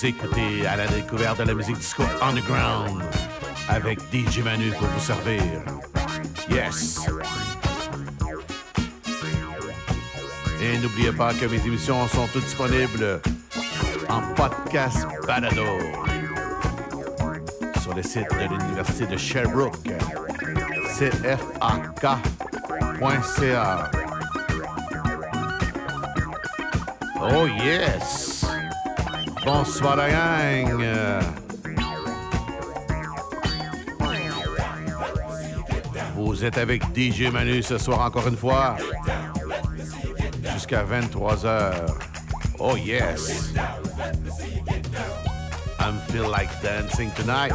Vous écoutez à la découverte de la musique disco underground avec DJ Manu pour vous servir. Yes! Et n'oubliez pas que mes émissions sont toutes disponibles en podcast balado sur le site de l'Université de Sherbrooke, cfak.ca. Oh yes! Bonsoir la gang! Vous êtes avec DJ Manu ce soir encore une fois. Jusqu'à 23h. Oh yes! I feel like dancing tonight.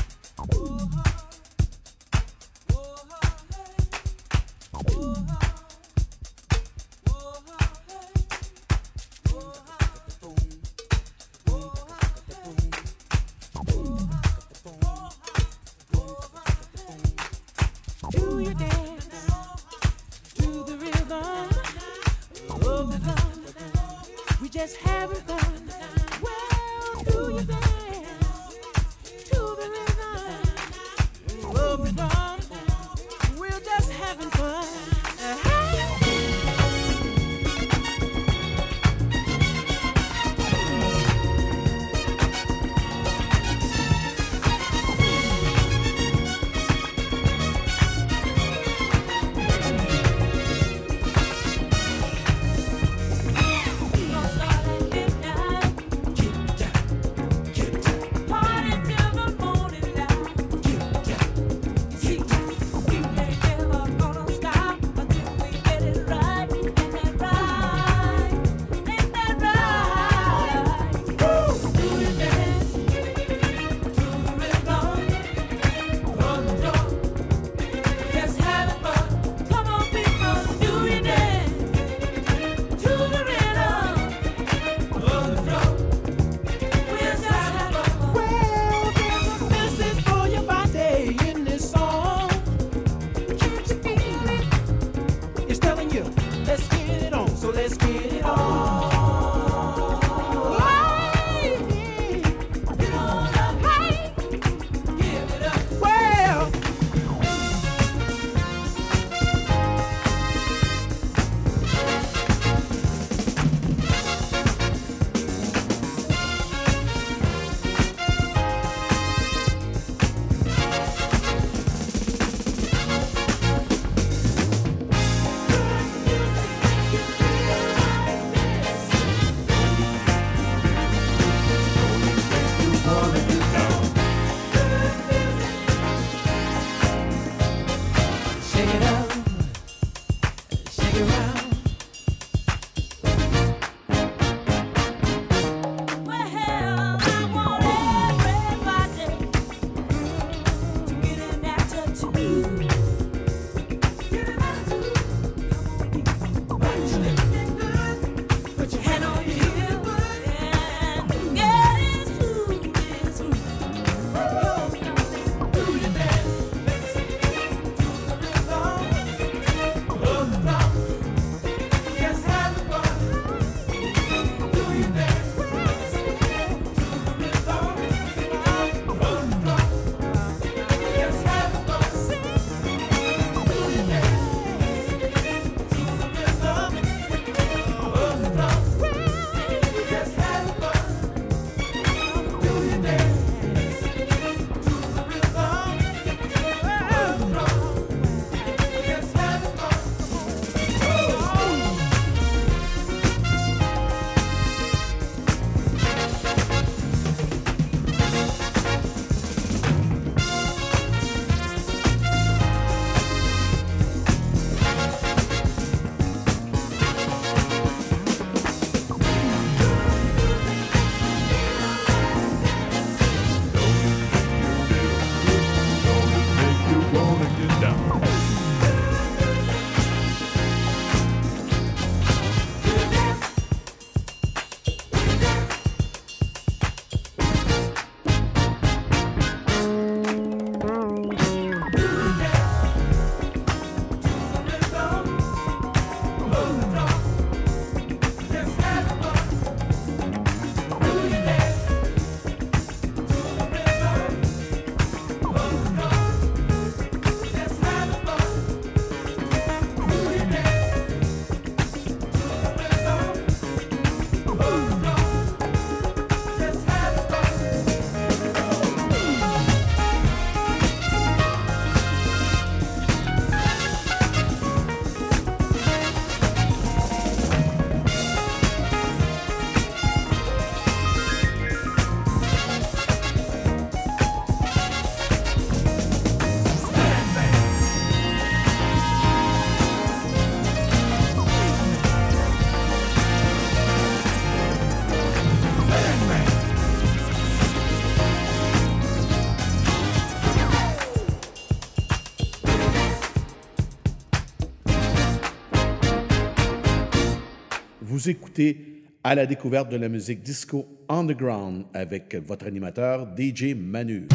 Vous écoutez à la découverte de la musique disco underground avec votre animateur DJ Manu.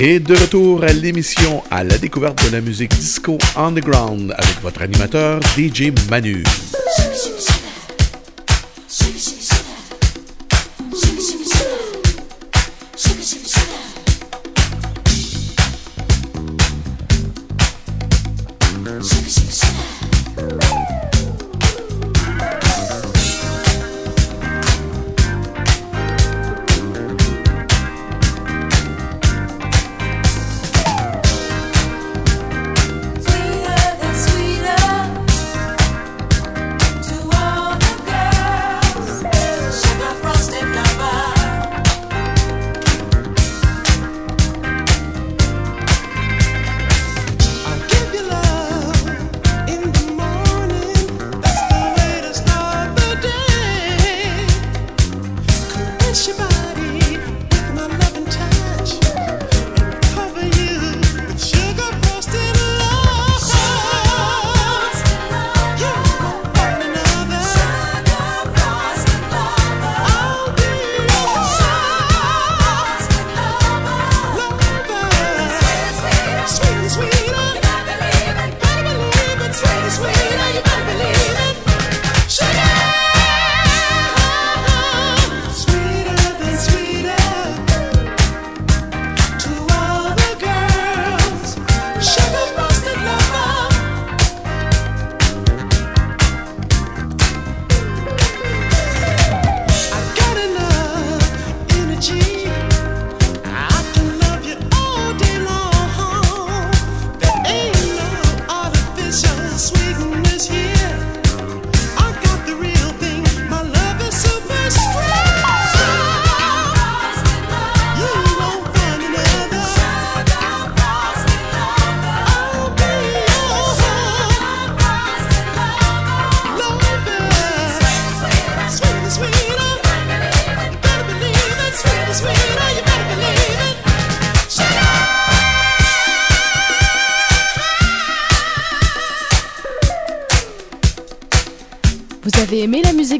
Et de retour à l'émission à la découverte de la musique disco underground avec votre animateur DJ Manu.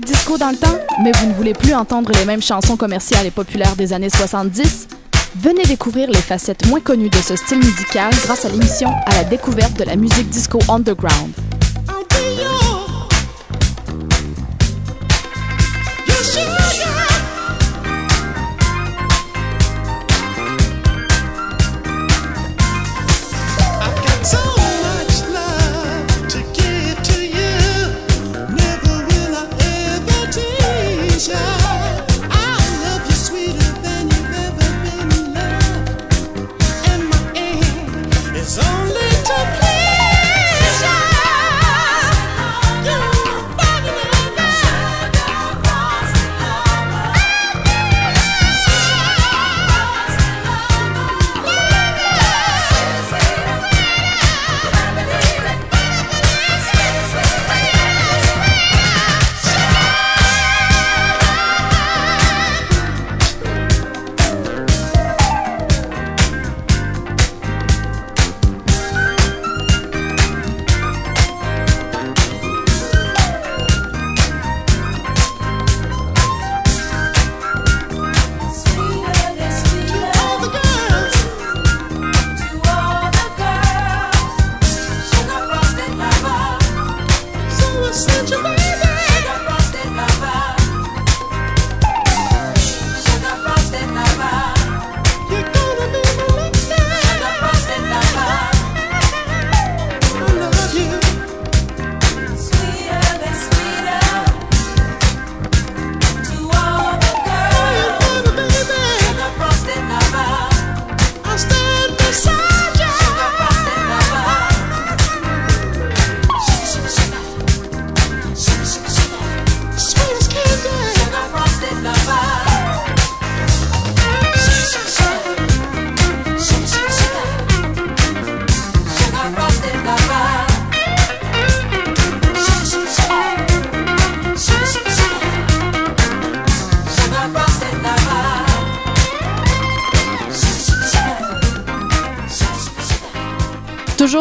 Disco dans le temps, mais vous ne voulez plus entendre les mêmes chansons commerciales et populaires des années 70? Venez découvrir les facettes moins connues de ce style musical grâce à l'émission À la découverte de la musique disco underground.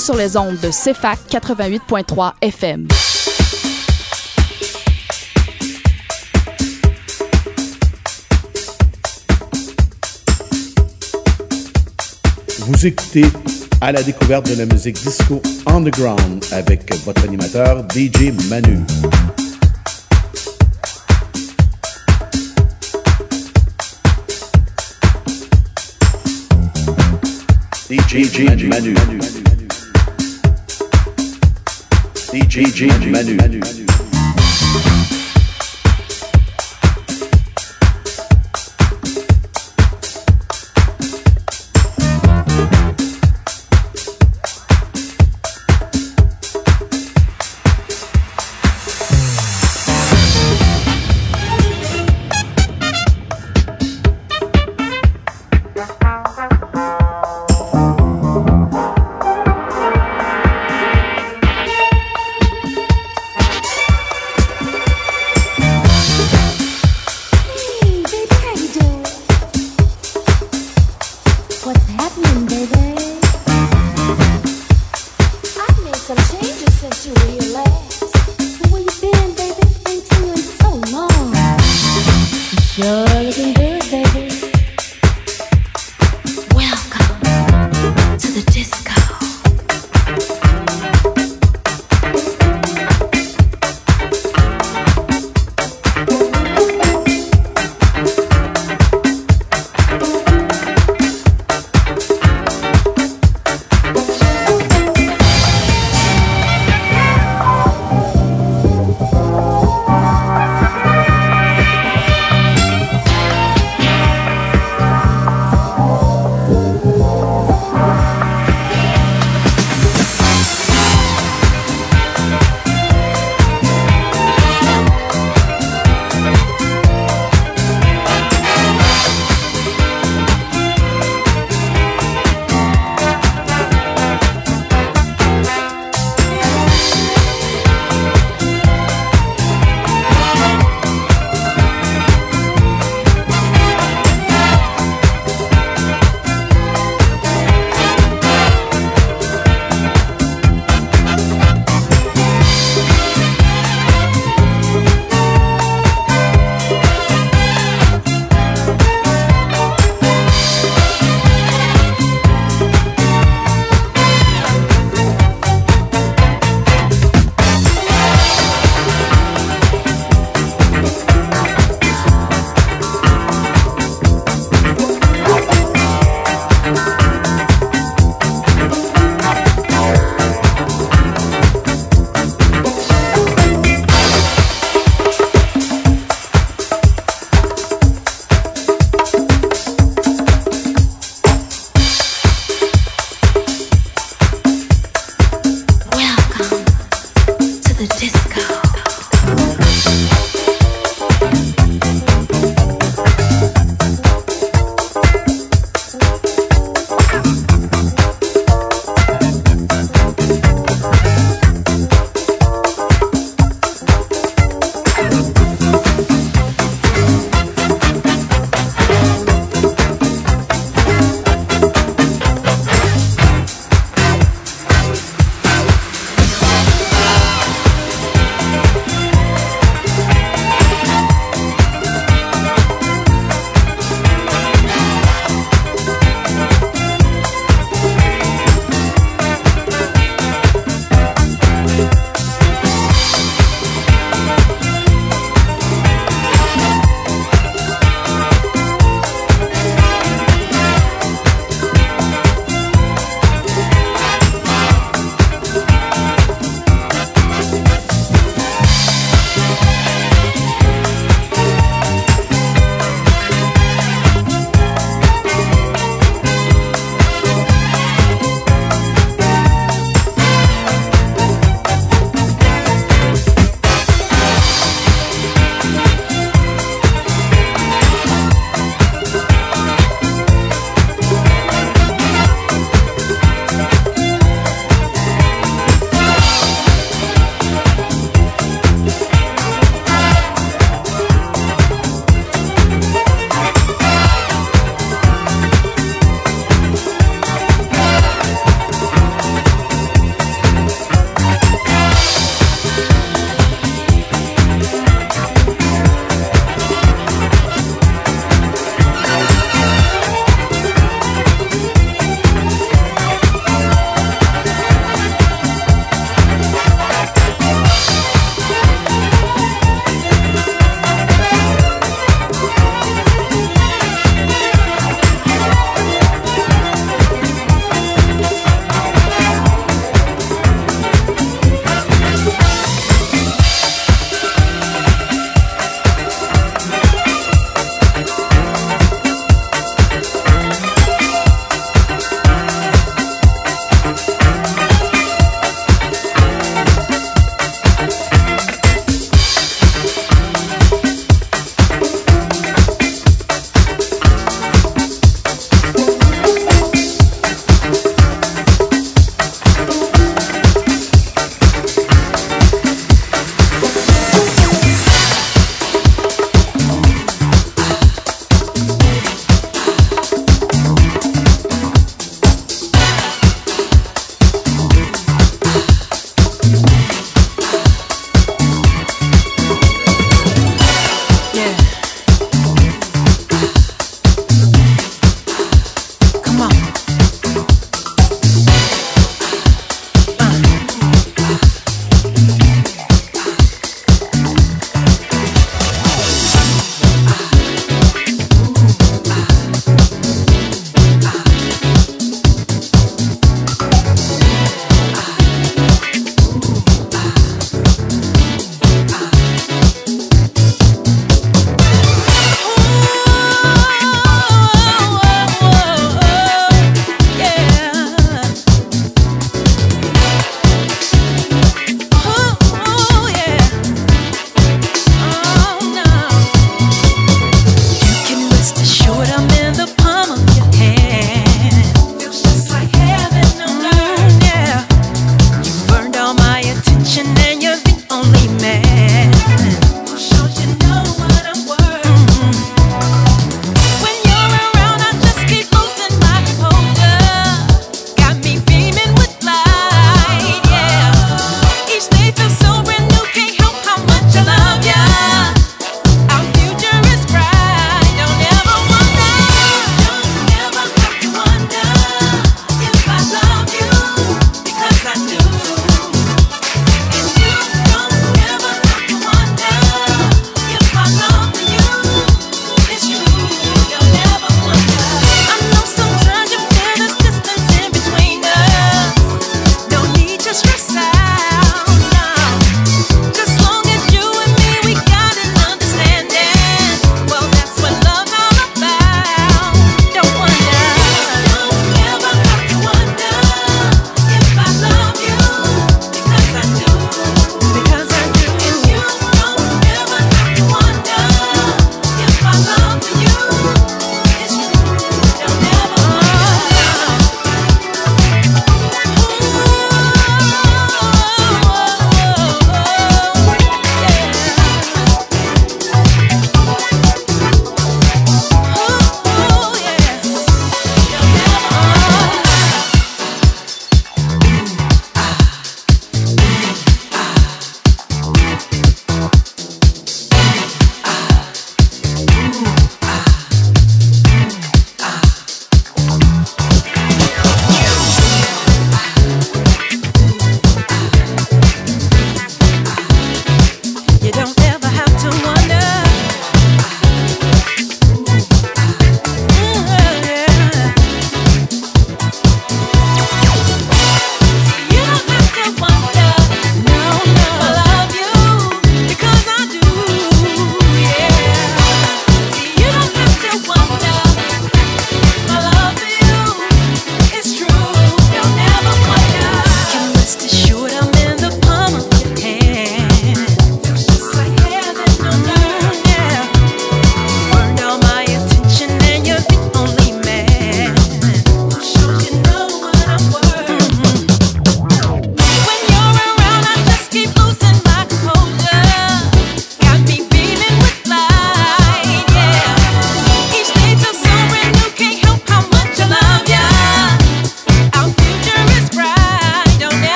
Sur les ondes de CFAC 88.3 FM. Vous écoutez à la découverte de la musique disco underground avec votre animateur DJ Manu. DJ Manu. DJ Manu. Thank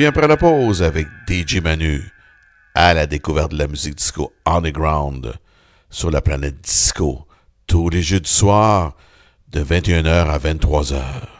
revient après la pause avec DJ Manu à la découverte de la musique disco underground sur la planète disco tous les jeux du soir de 21h à 23h.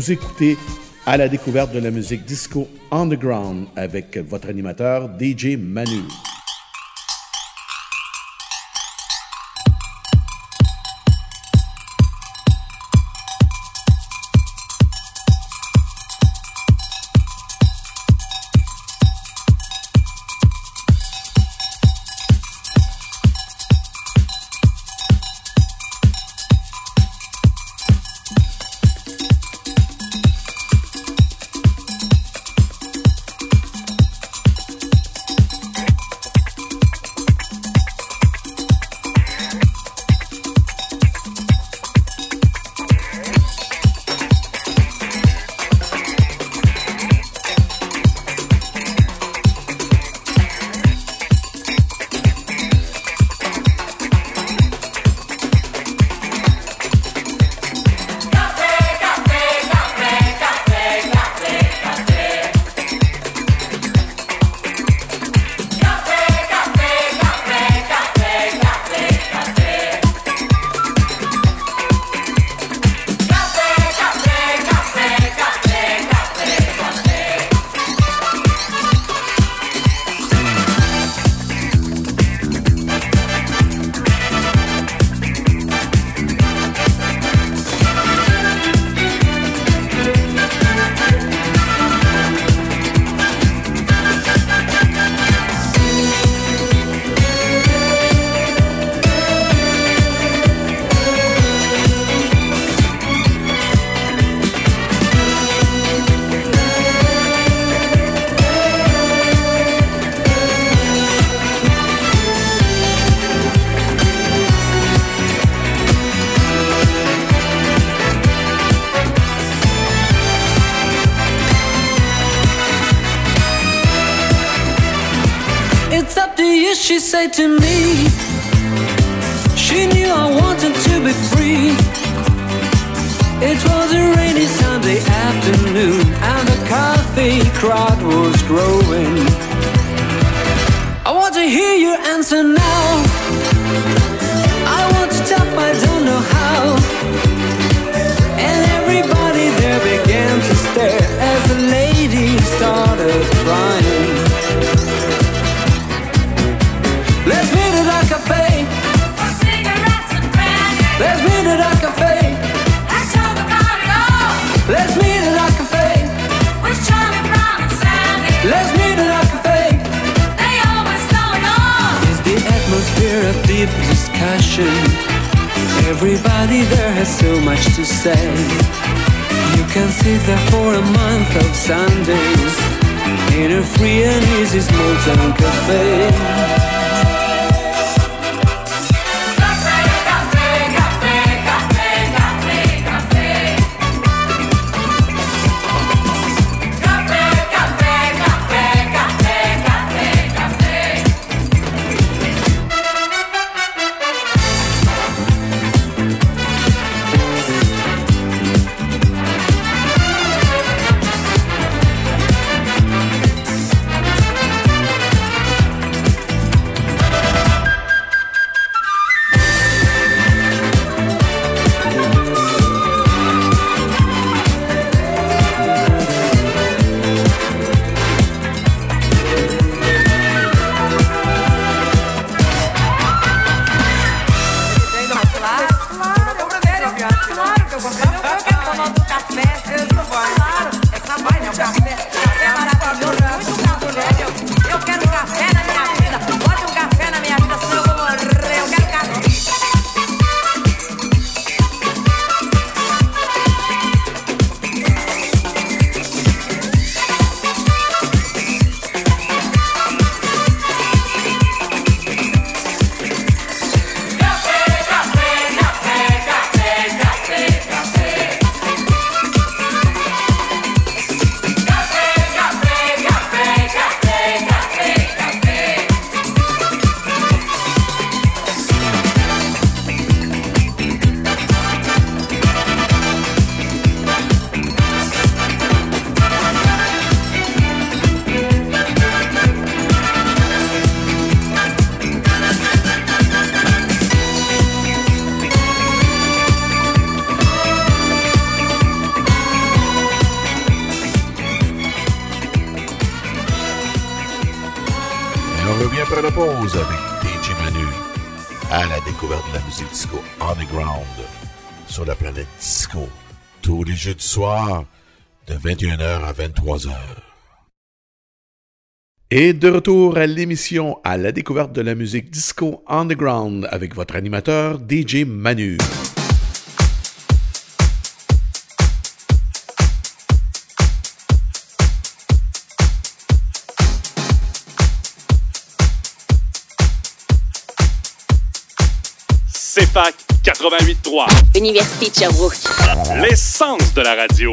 Vous écoutez à la découverte de la musique disco underground avec votre animateur DJ Manu. Said to me. She knew I wanted to be free. It was a rainy Sunday afternoon, and the coffee crowd was growing. I want to hear your answer now. I want to tap, I don't know how. And everybody there began to stare as the lady started crying. Of deep discussion? Everybody there has so much to say. You can sit there for a month of Sundays in a free and easy small town cafe. Soir de 21h à 23h. Et de retour à l'émission à la découverte de la musique disco underground avec votre animateur DJ Manu. CFAC 88.3. Université de Sherbrooke. L'essence de la radio.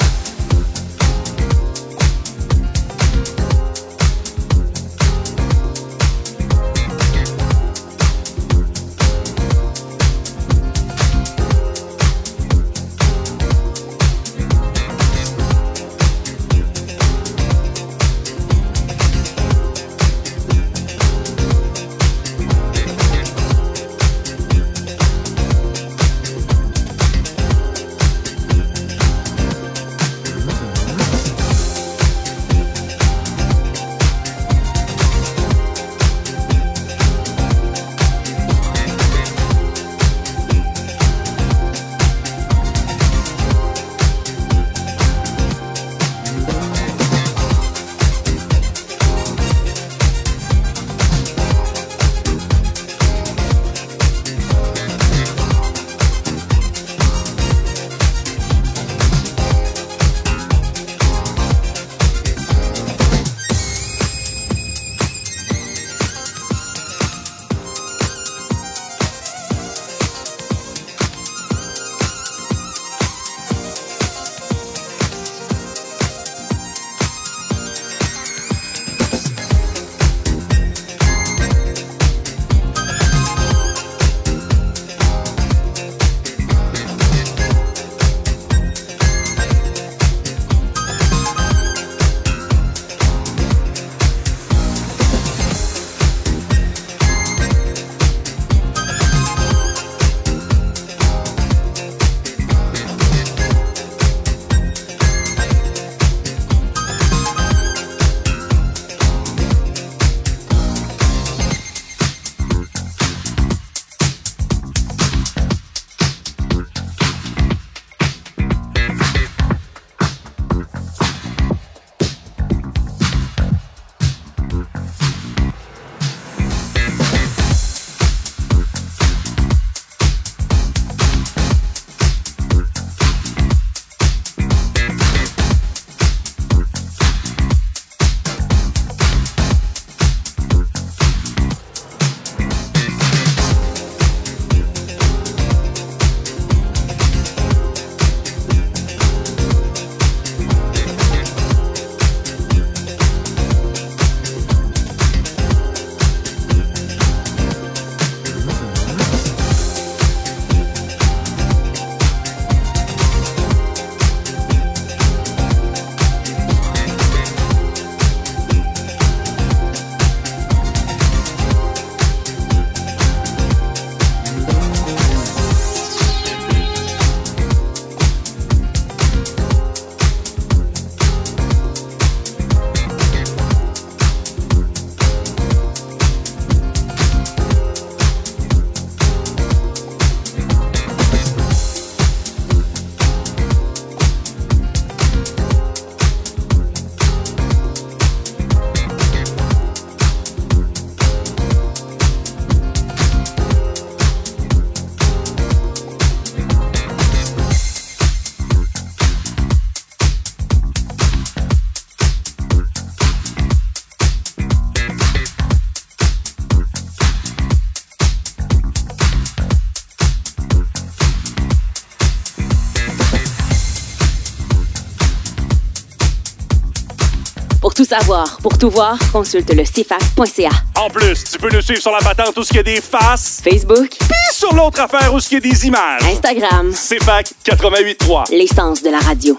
Tout savoir. Pour tout voir, consulte le cfac.ca. En plus, tu peux nous suivre sur la patente où ce qu'il y a des faces, Facebook, puis sur l'autre affaire où ce qu'il y a des images. Instagram, CFAC 88.3. l'essence de la radio.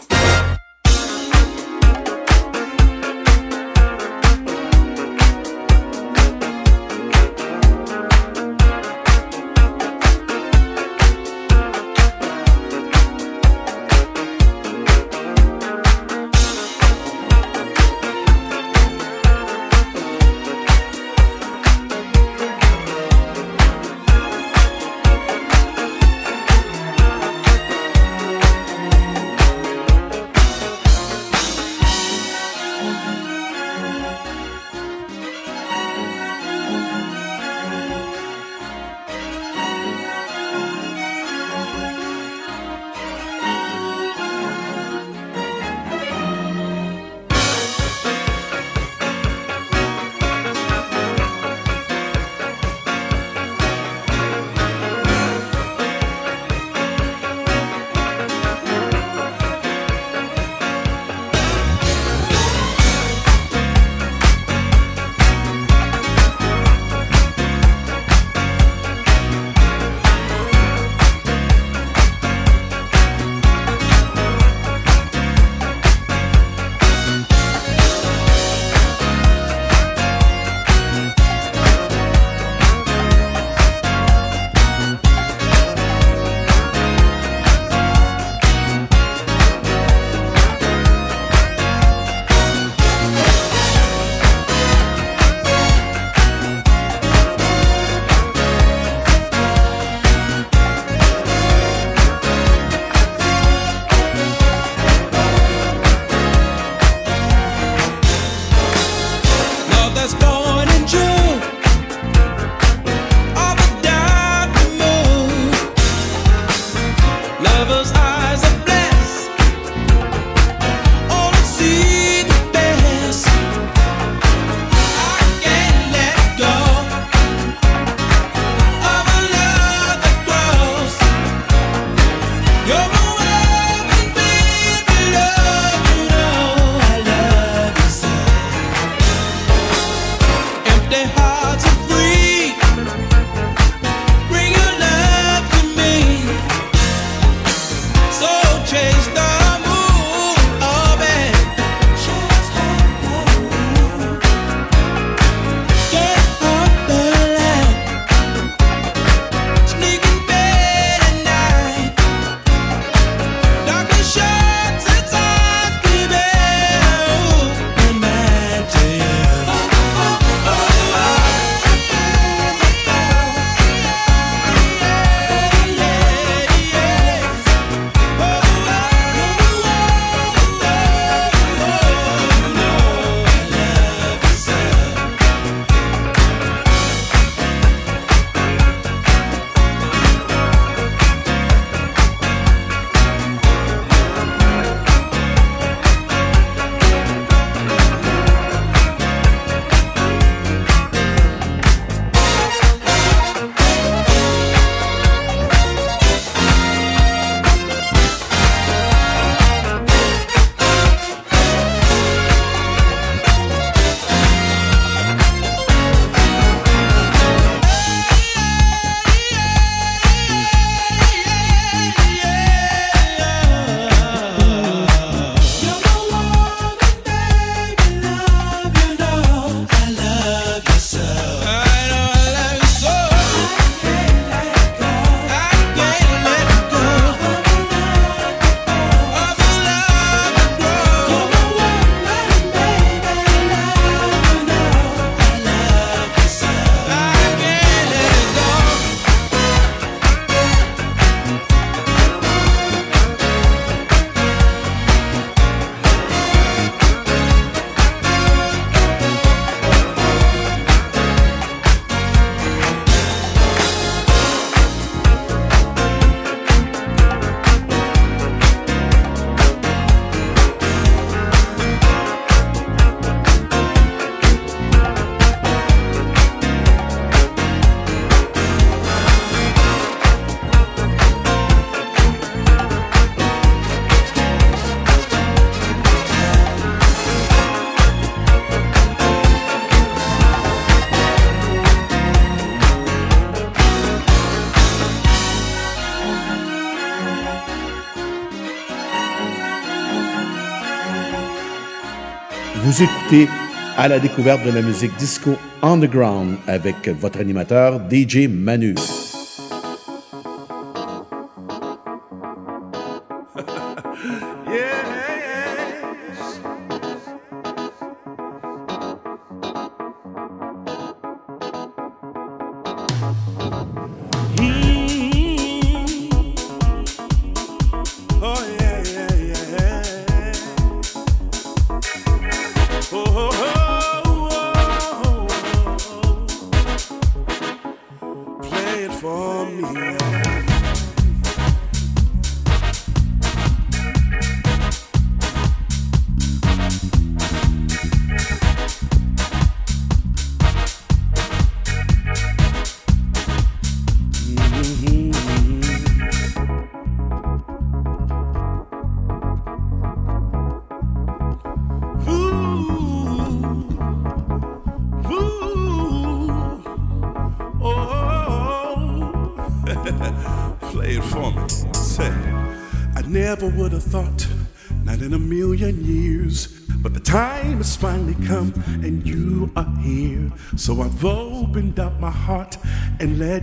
Vous écoutez à la découverte de la musique disco underground avec votre animateur DJ Manu.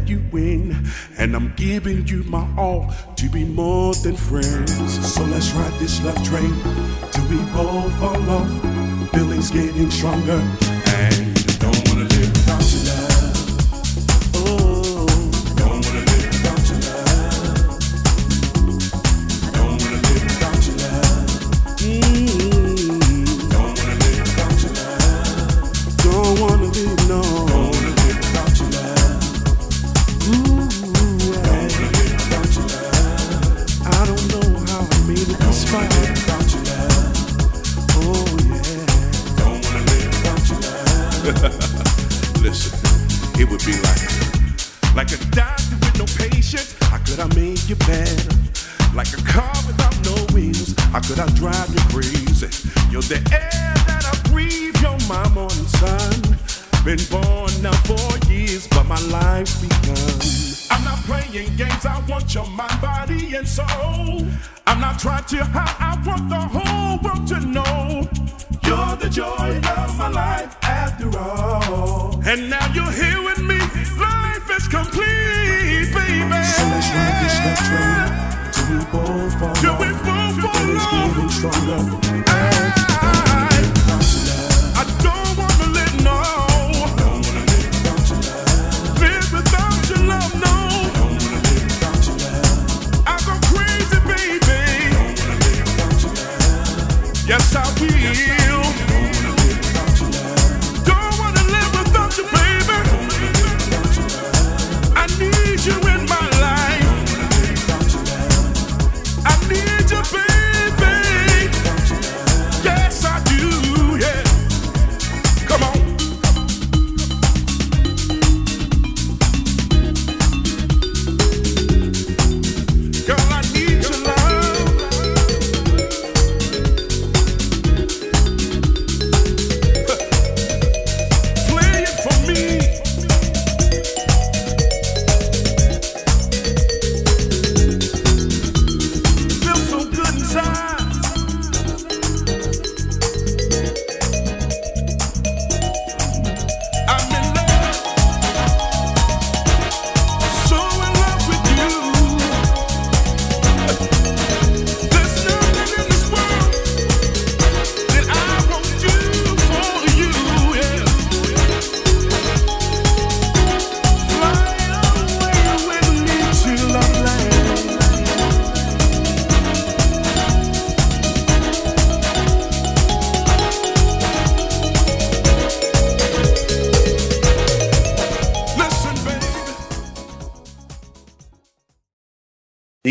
you win, and I'm giving you my all to be more than friends. So let's ride this love train till we both fall off. Feelings getting stronger and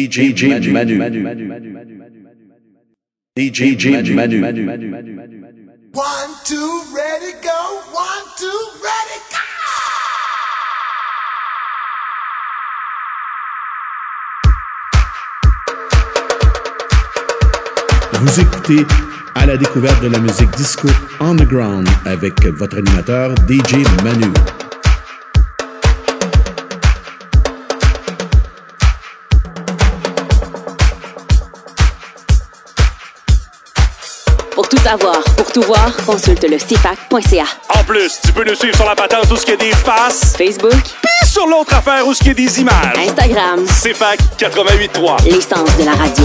DJ Manu. DJ Manu. One, two, ready, go. One, two, ready, go. Vous écoutez à la découverte de la musique disco underground avec votre animateur DJ Manu. Savoir, pour tout voir, consulte le CFAC.ca. En plus, tu peux nous suivre sur la patente où ce qu'il y a des faces, Facebook, puis sur l'autre affaire où ce qu'il y a des images. Instagram, C'est fac 88.3. l'essence de la radio.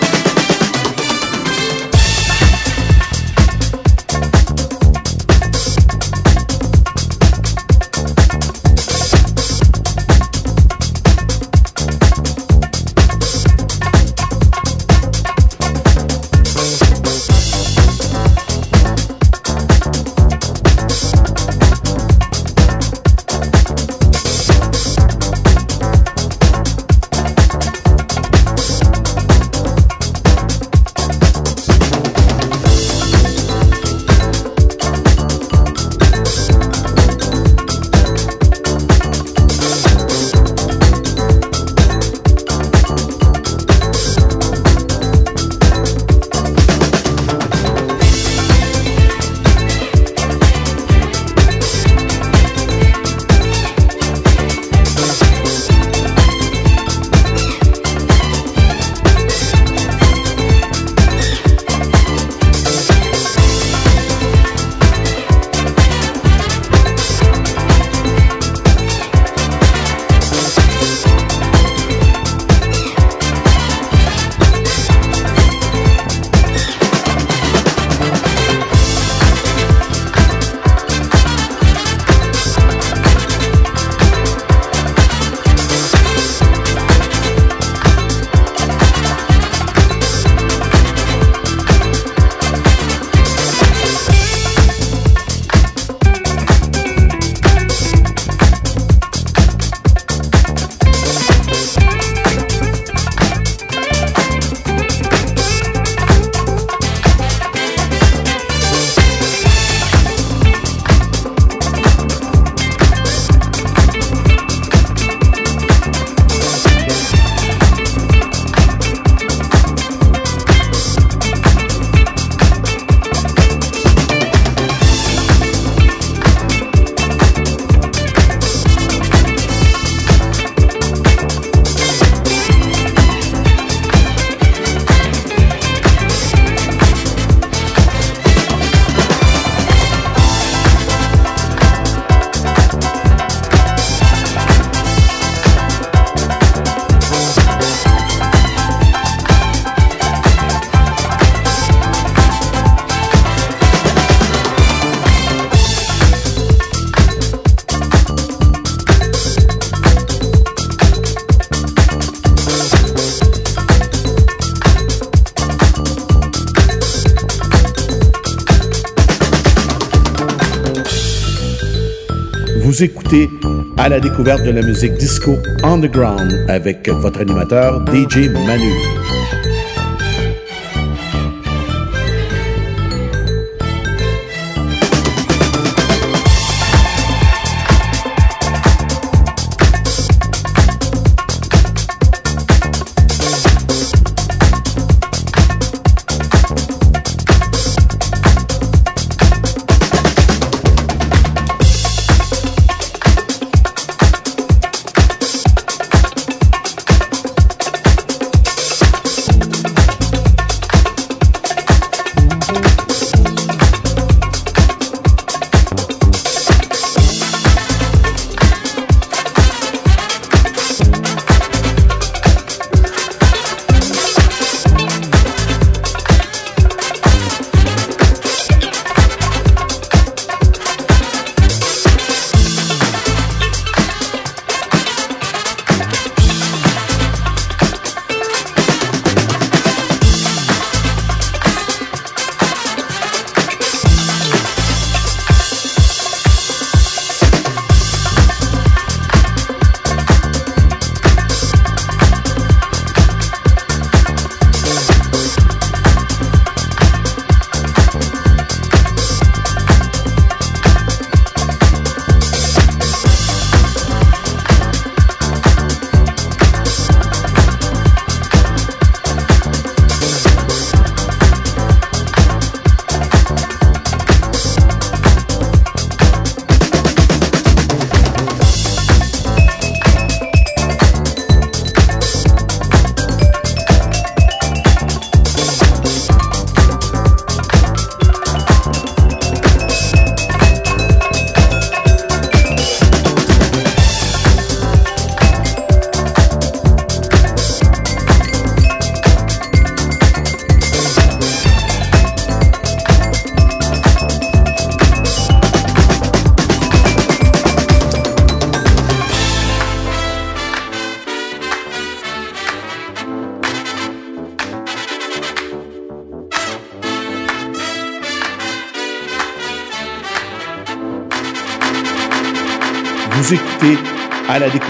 Vous écoutez à la découverte de la musique disco underground avec votre animateur DJ Manu.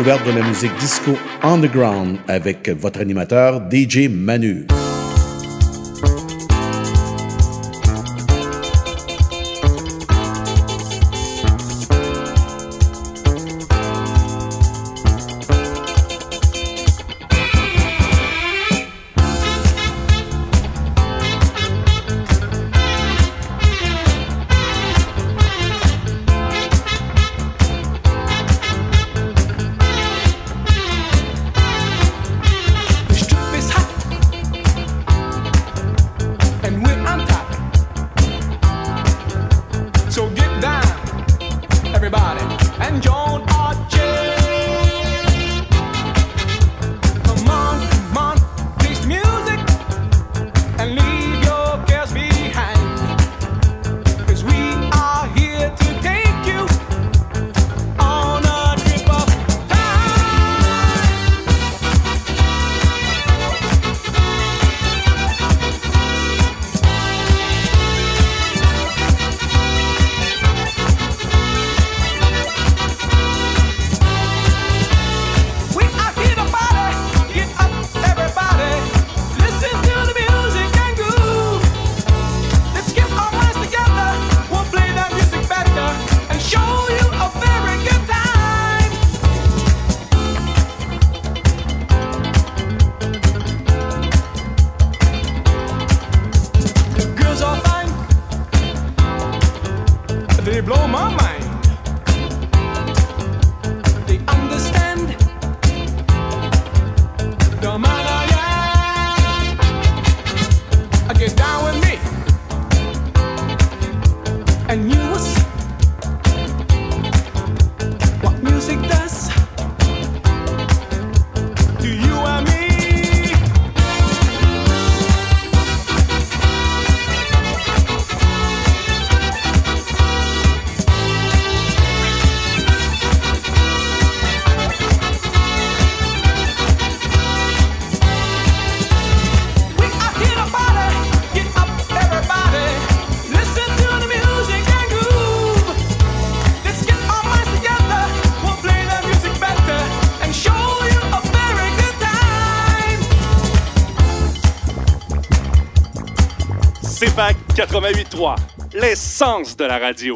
De la musique disco underground avec votre animateur DJ Manu. 88.3, l'essence de la radio.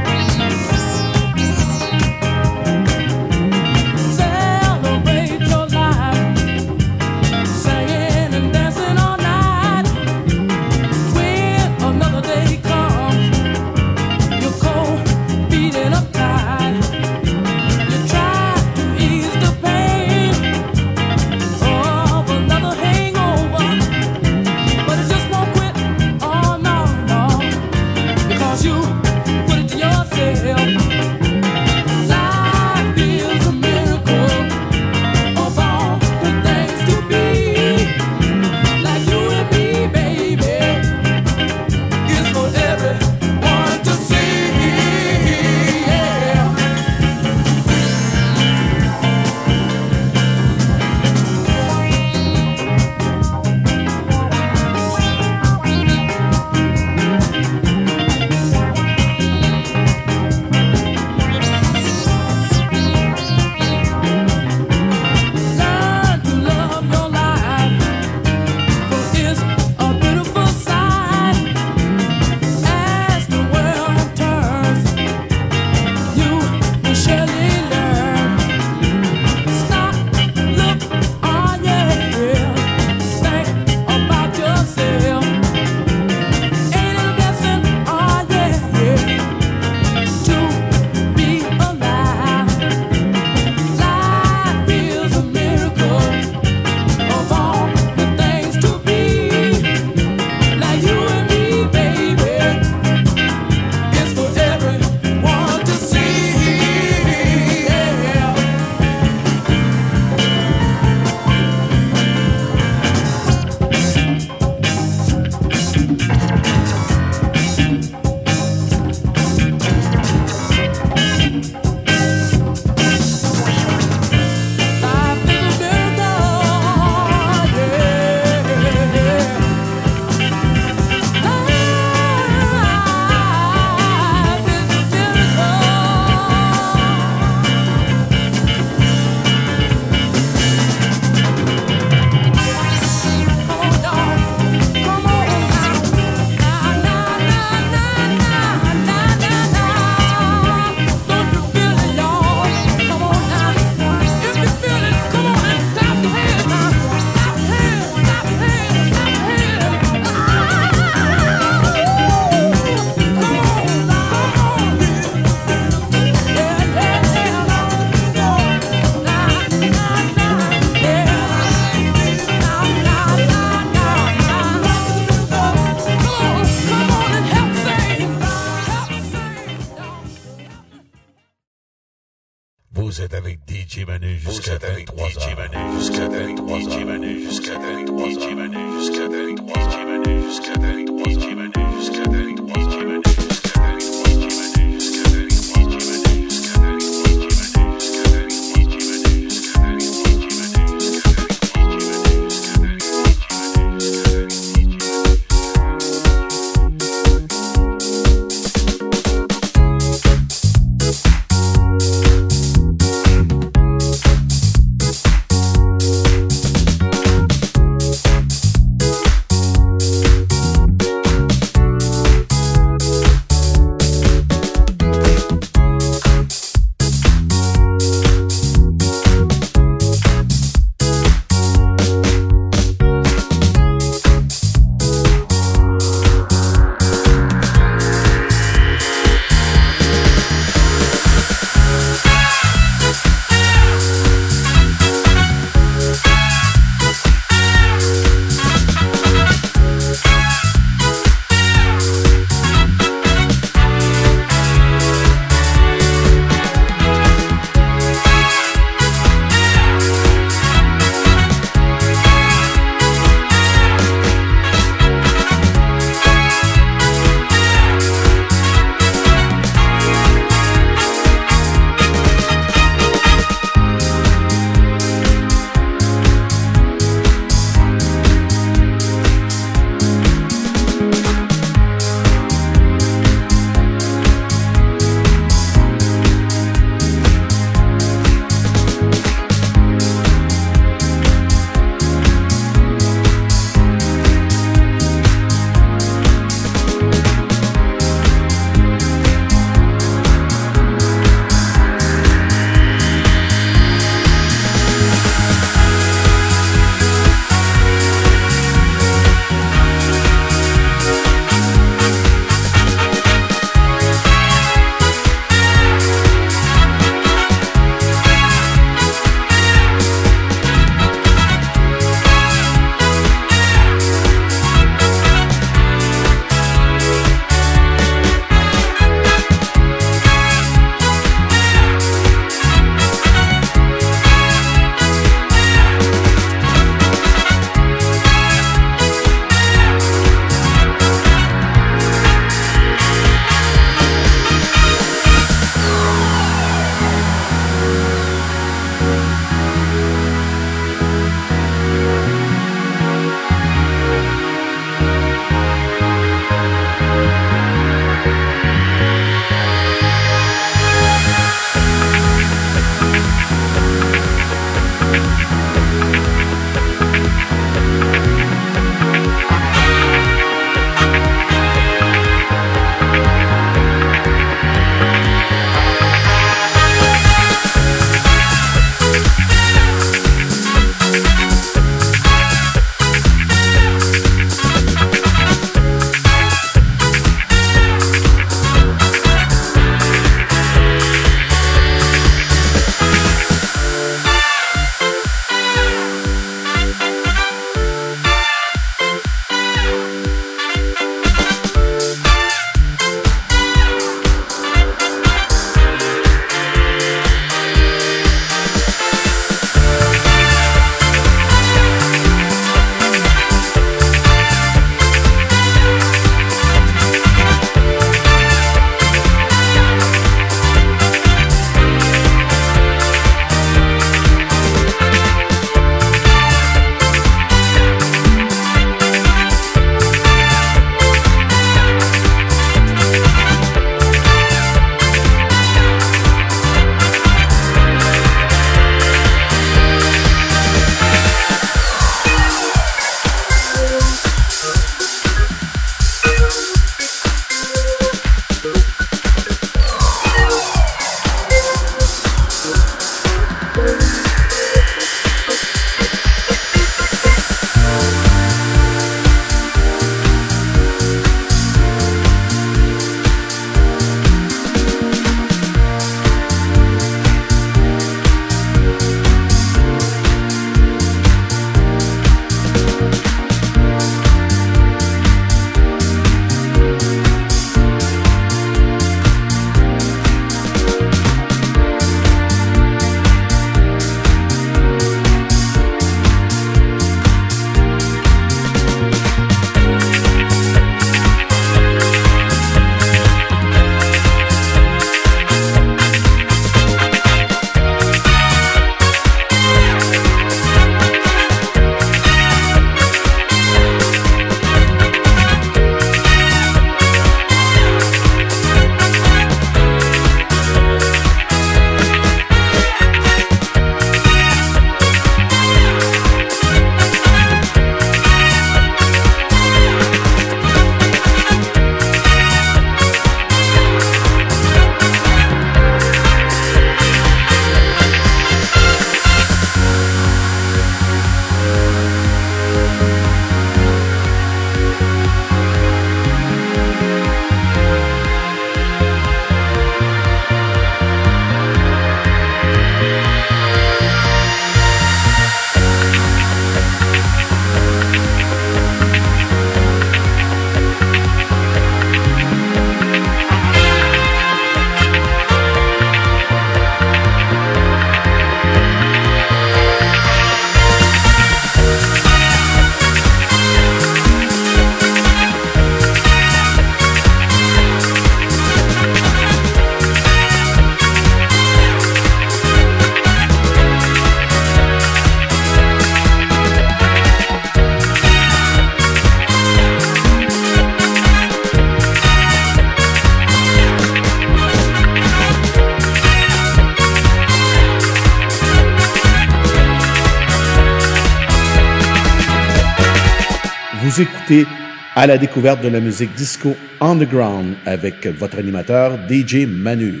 à la découverte de la musique disco underground avec votre animateur DJ Manu.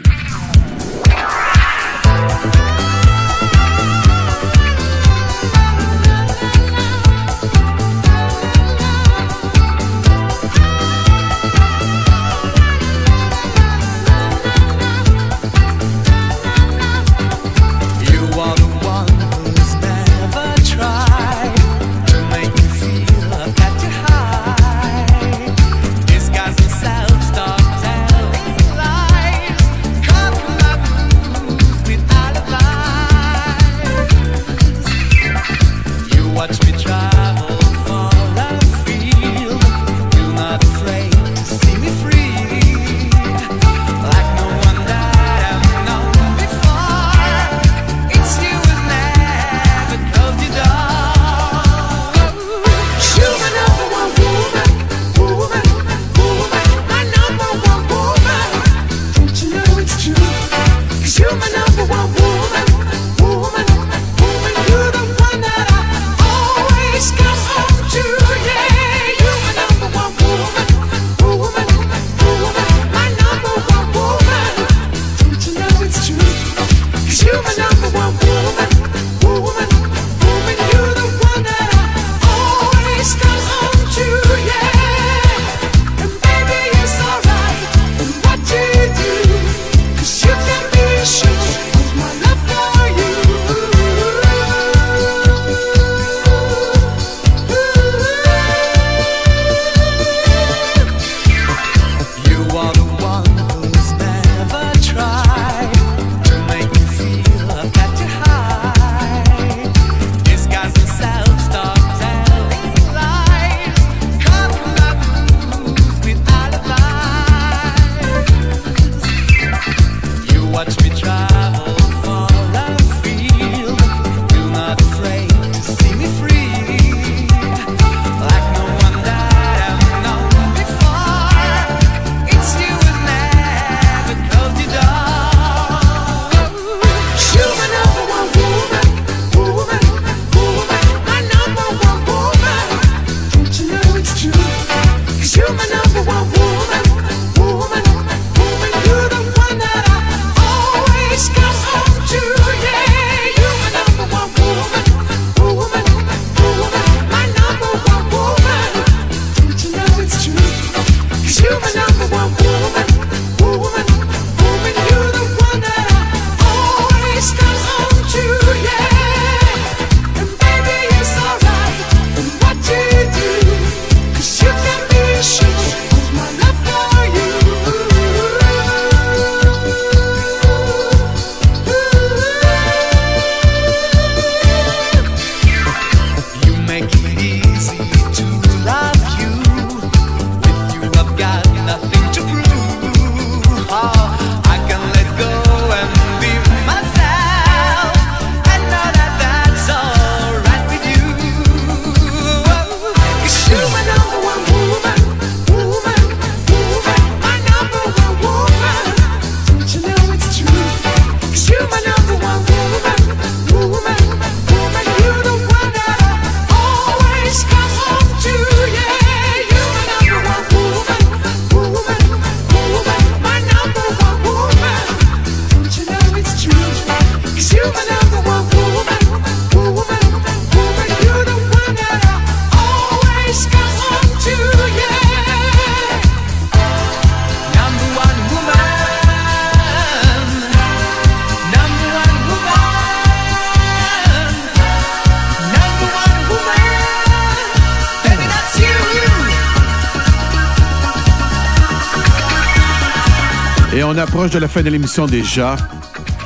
de la fin de l'émission déjà.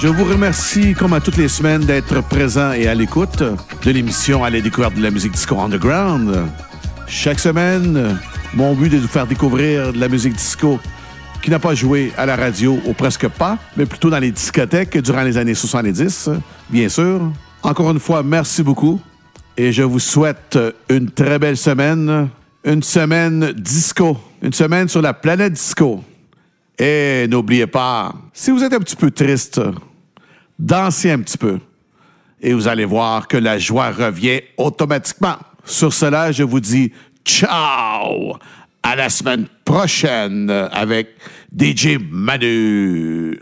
Je vous remercie, comme à toutes les semaines, d'être présent et à l'écoute de l'émission à la découverte de la musique disco underground. Chaque semaine, mon but est de vous faire découvrir de la musique disco qui n'a pas joué à la radio ou presque pas, mais plutôt dans les discothèques durant les années 70, bien sûr. Encore une fois, merci beaucoup et je vous souhaite une très belle semaine, une semaine disco, une semaine sur la planète disco. Et n'oubliez pas, si vous êtes un petit peu triste, dansez un petit peu. Et vous allez voir que la joie revient automatiquement. Sur cela, je vous dis ciao! À la semaine prochaine avec DJ Manu.